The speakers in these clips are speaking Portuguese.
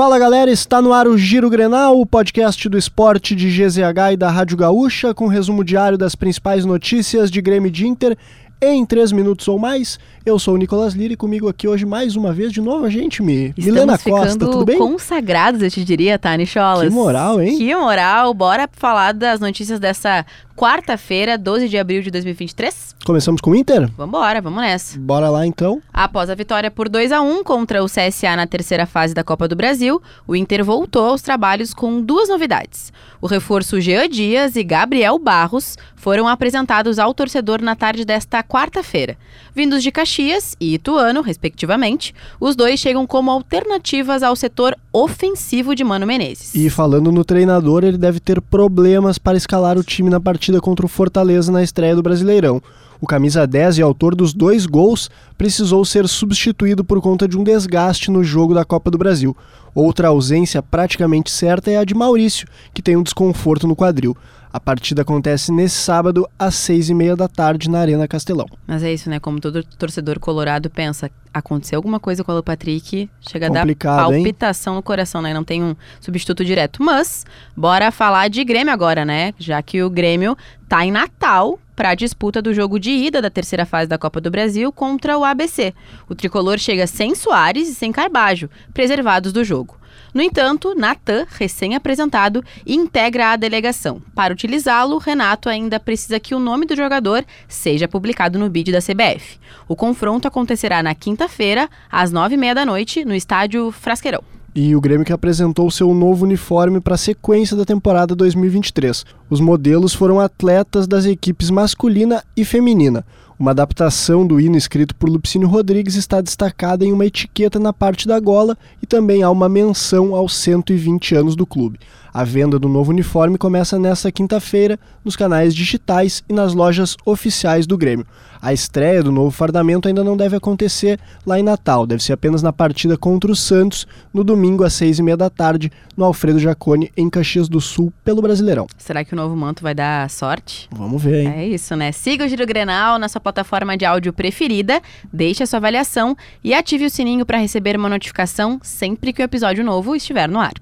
Fala galera, está no ar o Giro Grenal, o podcast do esporte de GZH e da Rádio Gaúcha, com resumo diário das principais notícias de Grêmio e de Inter em 3 minutos ou mais. Eu sou o Nicolas Lira e comigo aqui hoje mais uma vez, de novo a gente, me Estamos Milena Costa, tudo bem? consagrados, eu te diria, Tani Cholas. Que moral, hein? Que moral. Bora falar das notícias dessa quarta-feira, 12 de abril de 2023? Começamos com o Inter? Vambora, vamos nessa. Bora lá então. Após a vitória por 2 a 1 contra o CSA na terceira fase da Copa do Brasil, o Inter voltou aos trabalhos com duas novidades. O reforço Jean Dias e Gabriel Barros foram apresentados ao torcedor na tarde desta quarta-feira. Vindos de Caxias e Ituano, respectivamente, os dois chegam como alternativas ao setor ofensivo de Mano Menezes. E falando no treinador, ele deve ter problemas para escalar o time na partida contra o Fortaleza na estreia do Brasileirão. O camisa 10 e autor dos dois gols precisou ser substituído por conta de um desgaste no jogo da Copa do Brasil. Outra ausência praticamente certa é a de Maurício, que tem um desconforto no quadril. A partida acontece nesse sábado, às seis e meia da tarde, na Arena Castelão. Mas é isso, né? Como todo torcedor colorado pensa, aconteceu alguma coisa com o Patrick, chega Complicado, a dar palpitação hein? no coração, né? Não tem um substituto direto. Mas, bora falar de Grêmio agora, né? Já que o Grêmio tá em Natal para a disputa do jogo de ida da terceira fase da Copa do Brasil contra o ABC. O tricolor chega sem Soares e sem Carbajo, preservados do jogo. No entanto, Natan, recém-apresentado, integra a delegação. Para utilizá-lo, Renato ainda precisa que o nome do jogador seja publicado no bid da CBF. O confronto acontecerá na quinta-feira, às nove e meia da noite, no estádio Frasqueirão. E o Grêmio que apresentou seu novo uniforme para a sequência da temporada 2023. Os modelos foram atletas das equipes masculina e feminina. Uma adaptação do hino escrito por Lupicínio Rodrigues está destacada em uma etiqueta na parte da gola e também há uma menção aos 120 anos do clube. A venda do novo uniforme começa nesta quinta-feira nos canais digitais e nas lojas oficiais do Grêmio. A estreia do novo fardamento ainda não deve acontecer lá em Natal, deve ser apenas na partida contra o Santos, no domingo às seis e meia da tarde, no Alfredo Jacone, em Caxias do Sul, pelo Brasileirão. Será que o novo manto vai dar sorte? Vamos ver, hein? É isso, né? Siga o Giro Grenal na sua plataforma de áudio preferida, deixe a sua avaliação e ative o sininho para receber uma notificação sempre que o episódio novo estiver no ar.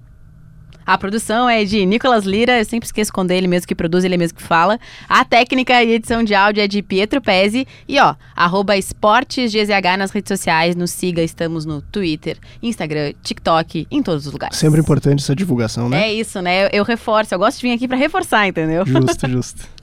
A produção é de Nicolas Lira, eu sempre esqueço quando é ele mesmo que produz, ele mesmo que fala. A técnica e edição de áudio é de Pietro Pezzi. E ó, arroba esportesgzh nas redes sociais, nos siga, estamos no Twitter, Instagram, TikTok, em todos os lugares. Sempre importante essa divulgação, né? É isso, né? Eu, eu reforço, eu gosto de vir aqui para reforçar, entendeu? Justo, justo.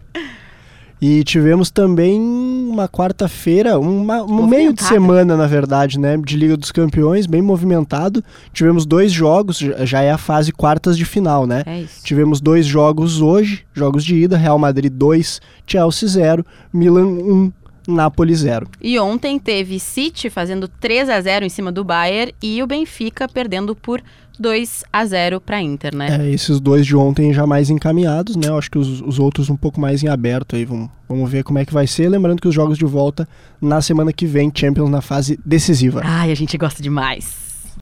E tivemos também uma quarta-feira, um meio de semana, na verdade, né? De Liga dos Campeões, bem movimentado. Tivemos dois jogos, já é a fase quartas de final, né? É isso. Tivemos dois jogos hoje, jogos de ida, Real Madrid 2, Chelsea 0, Milan 1, Napoli 0. E ontem teve City fazendo 3 a 0 em cima do Bayern e o Benfica perdendo por 2 a 0 para Inter, né? É, esses dois de ontem já mais encaminhados, né? Eu acho que os, os outros um pouco mais em aberto aí. Vamos, vamos ver como é que vai ser. Lembrando que os jogos de volta na semana que vem, Champions na fase decisiva. Ai, a gente gosta demais.